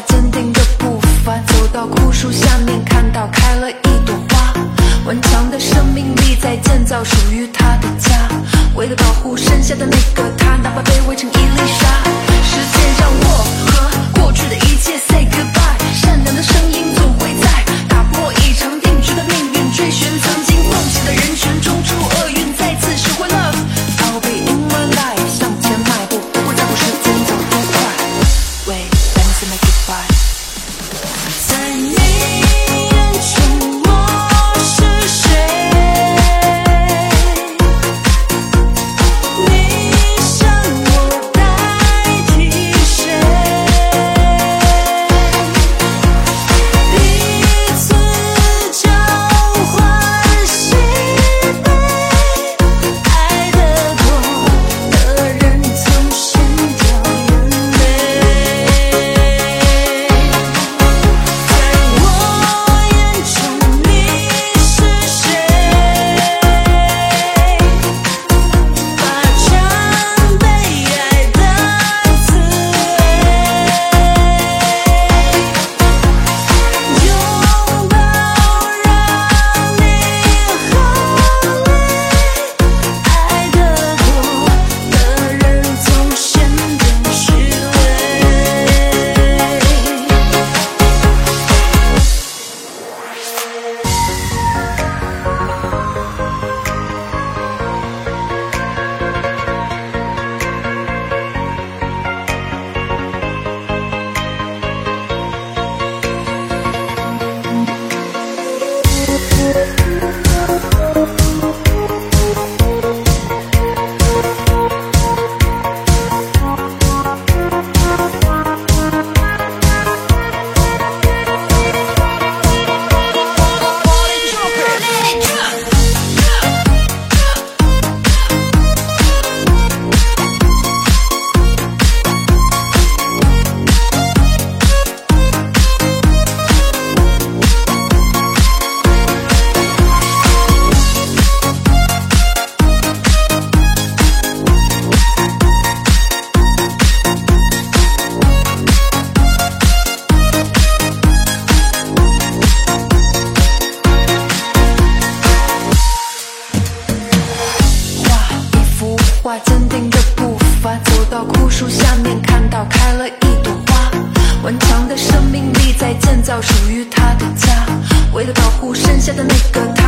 坚定的步伐走到枯树下面，看到开了一朵花。顽强的生命力在建造属于他的家，为了保护身下的那个他，哪怕被围成一粒沙。造属于他的家，为了保护剩下的那个他。